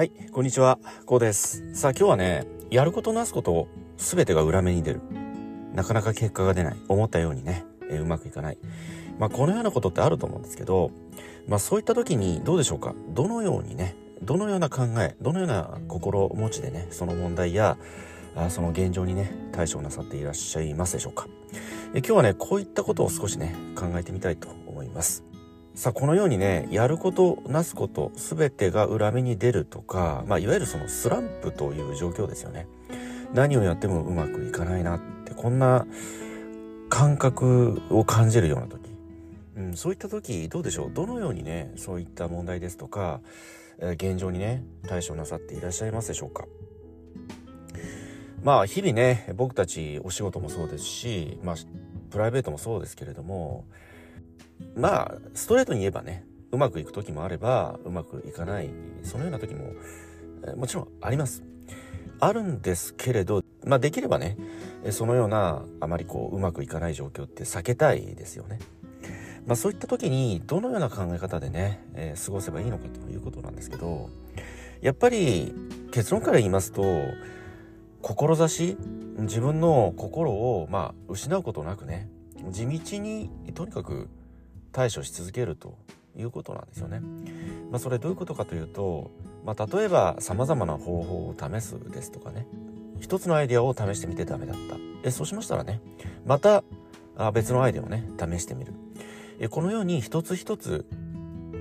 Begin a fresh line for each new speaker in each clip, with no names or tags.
はい、こんにちは、こうです。さあ今日はね、やることなすことすべてが裏目に出る。なかなか結果が出ない。思ったようにね、えうまくいかない。まあこのようなことってあると思うんですけど、まあそういった時にどうでしょうか？どのようにね、どのような考え、どのような心持ちでね、その問題や、あその現状にね、対処なさっていらっしゃいますでしょうか？え今日はね、こういったことを少しね、考えてみたいと思います。さあ、このようにね、やること、なすこと、すべてが裏目に出るとか、まあ、いわゆるそのスランプという状況ですよね。何をやってもうまくいかないなって、こんな感覚を感じるような時。うん、そういった時、どうでしょう？どのようにね、そういった問題ですとか、え現状にね、対処なさっていらっしゃいますでしょうか？まあ、日々ね、僕たちお仕事もそうですし、まあ、プライベートもそうですけれども、まあ、ストレートに言えばね、うまくいく時もあれば、うまくいかない、そのような時も、えもちろんあります。あるんですけれど、まあできればね、そのような、あまりこう、うまくいかない状況って避けたいですよね。まあそういった時に、どのような考え方でね、えー過ごせばいいのかということなんですけど、やっぱり結論から言いますと、志自分の心を、まあ、失うことなくね地道にとにかく対処し続けるということなんですよね。まあ、それどういうことかというと、まあ、例えば様々な方法を試すですとかね。一つのアイデアを試してみてダメだった。えそうしましたらねまた別のアイデアをね試してみる。えこのように一つ一つ、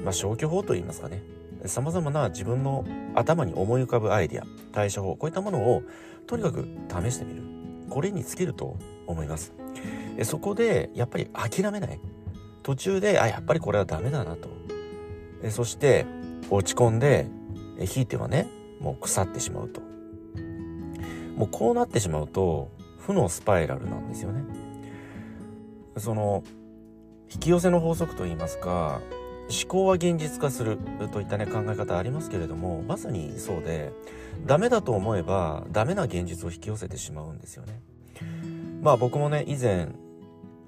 まあ、消去法といいますかね。様々な自分の頭に思い浮かぶアイデア対処法こういったものをとにかく試してみる。これに尽きると思います。えそこでやっぱり諦めない。途中であやっぱりこれはダメだなと。えそして落ち込んでえひいてはねもう腐ってしまうと。もうこうなってしまうと負のスパイラルなんですよね。その引き寄せの法則といいますか思考は現実化するといったね考え方ありますけれどもまさにそうでダメだと思えばダメな現実を引き寄せてしまうんですよね。まあ僕もね以前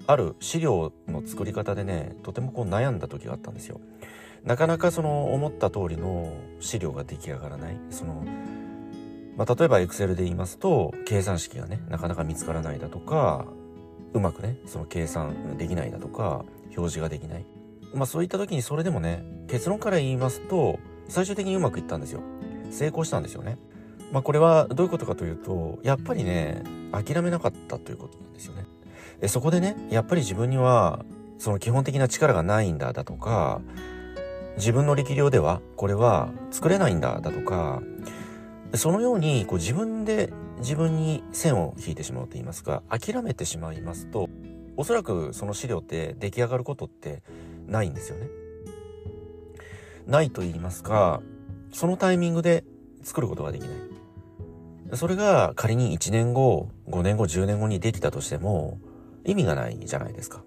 ある資料の作り方でねとてもこう悩んだ時があったんですよ。なかなかその思った通りの資料が出来上がらない。そのまあ、例えば Excel で言いますと計算式がねなかなか見つからないだとかうまくねその計算できないだとか表示ができない。まあそういった時にそれでもね結論から言いますと最終的にうまくいったんですよ。成功したんですよね。まあこれはどういうことかというとやっぱりね諦めなかったということなんですよね。えそこでねやっぱり自分にはその基本的な力がないんだだとか自分の力量ではこれは作れないんだだとかそのようにこう自分で自分に線を引いてしまうと言いますか諦めてしまいますとおそらくその資料って出来上がることってないんですよね。ないと言いますかそのタイミングで作ることができない。それが仮に1年後5年後10年後にできたとしても意味がないじゃないですか。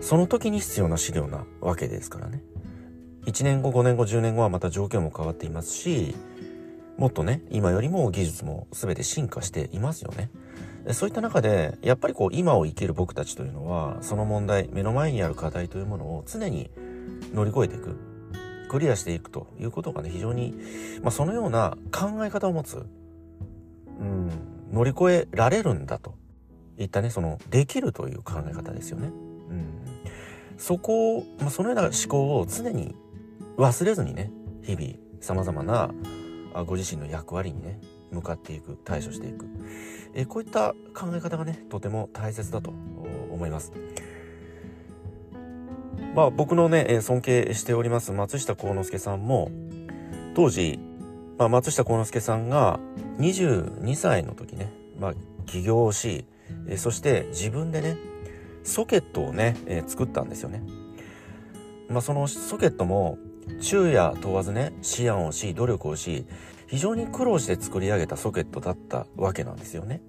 その時に必要な資料なわけですからね。1年後5年後10年後はまた状況も変わっていますしもっとね今よりも技術も全て進化していますよねそういった中でやっぱりこう今を生きる僕たちというのはその問題目の前にある課題というものを常に乗り越えていくクリアしていくということがね非常に、まあ、そのような考え方を持つ、うん、乗り越えられるんだといったねそのできるという考え方ですよね。うん、そこを、まあ、そのような思考を常に忘れずにね日々さまざまなあご自身の役割にね向かっていく対処していく。えこういった考え方がねとても大切だと思います。まあ僕のねえ尊敬しております松下幸之助さんも当時、まあ、松下幸之助さんが22歳の時ね、まあ、起業しえそして自分でねソケットをね、え作ったんですよねまあそのソケットも昼夜問わずね思案をし努力をし非常に苦労して作り上げたソケットだったわけなんですよね。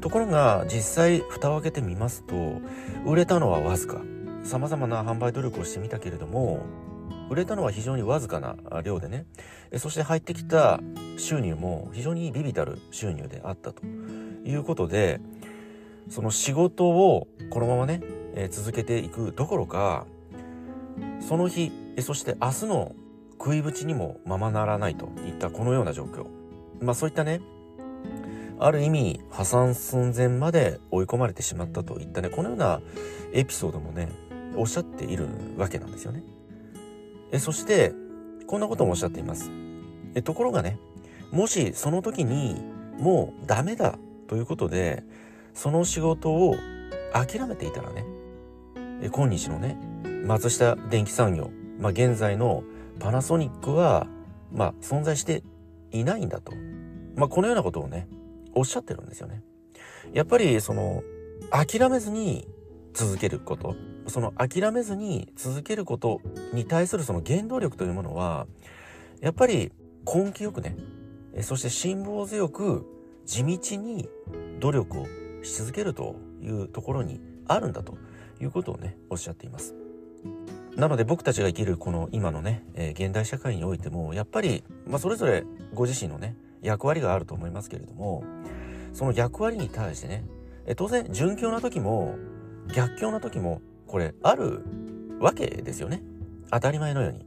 ところが実際蓋を開けてみますと売れたのはわずかさまざまな販売努力をしてみたけれども売れたのは非常にわずかな量でねそして入ってきた収入も非常にビビたる収入であったということでその仕事をこのままね、えー続けていくどころかその日そして明日の食いぶちにもままならないといったこのような状況。まあそういったね、ある意味破産寸前まで追い込まれてしまったといったね、このようなエピソードもね、おっしゃっているわけなんですよね。えそして、こんなこともおっしゃっています。えところがね、もしその時にもうダメだということで、その仕事を諦めていたらね、今日のね、松下電器産業、まあ、現在のパナソニックは、まあ、存在していないんだと。まあ、このようなことをね、おっしゃってるんですよね。やっぱり、その、諦めずに続けること、その諦めずに続けることに対するその原動力というものは、やっぱり根気よくね、そして辛抱強く地道に努力をし続けるというところにあるんだということをね、おっしゃっています。なので僕たちが生きるこの今のね、え、現代社会においても、やっぱり、まあ、それぞれご自身のね、役割があると思いますけれども、その役割に対してね、え当然、順境な時も、逆境な時も、これ、あるわけですよね。当たり前のように。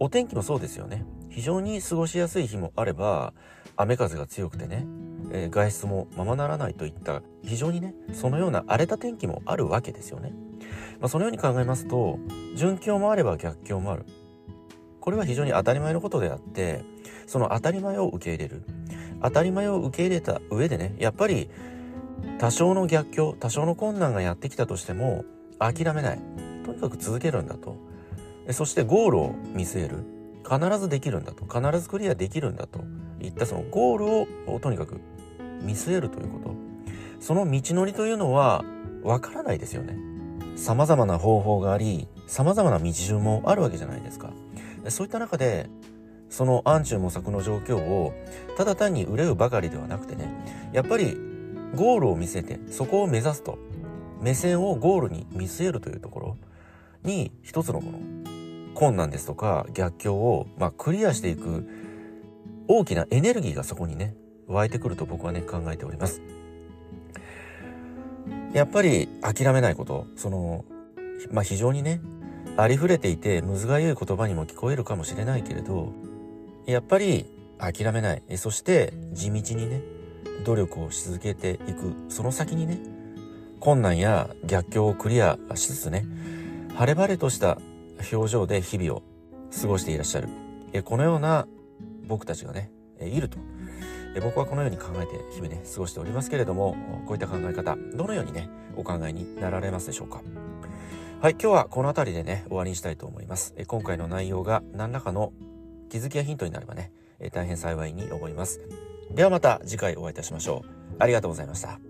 お天気もそうですよね。非常に過ごしやすい日もあれば、雨風が強くてね、えー、外出もままならないといった非常にねそのような荒れた天気もあるわけですよね。まあ、そのように考えますと順境もあれば逆境もある。これは非常に当たり前のことであってその当たり前を受け入れる。当たり前を受け入れた上でねやっぱり多少の逆境多少の困難がやってきたとしても諦めない。とにかく続けるんだと。そしてゴールを見据える。必ずできるんだと。必ずクリアできるんだといったそのゴールをとにかく見据えるということ。その道のりというのはわからないですよね。様々な方法があり様々な道順もあるわけじゃないですか。そういった中でその暗中模索の状況をただ単に憂うばかりではなくてねやっぱりゴールを見せてそこを目指すと目線をゴールに見据えるというところに一つのこの困難ですとか逆境を、まあ、クリアしていく大きなエネルギーがそこにね湧いてくると僕はね考えております。やっぱり諦めないことそのまあ非常にねありふれていてむずがゆい言葉にも聞こえるかもしれないけれどやっぱり諦めない。そして地道にね努力をし続けていく。その先にね困難や逆境をクリアしつつね晴れ晴れとした表情で日々を過ごしていらっしゃる。このような僕たちがねいると。え僕はこのように考えて日々ね過ごしておりますけれどもこういった考え方どのようにねお考えになられますでしょうか？はい今日はこの辺りでね終わりにしたいと思います。え今回の内容が何らかの気づきやヒントになればねえ大変幸いに思います。ではまた次回お会いいたしましょう。ありがとうございました。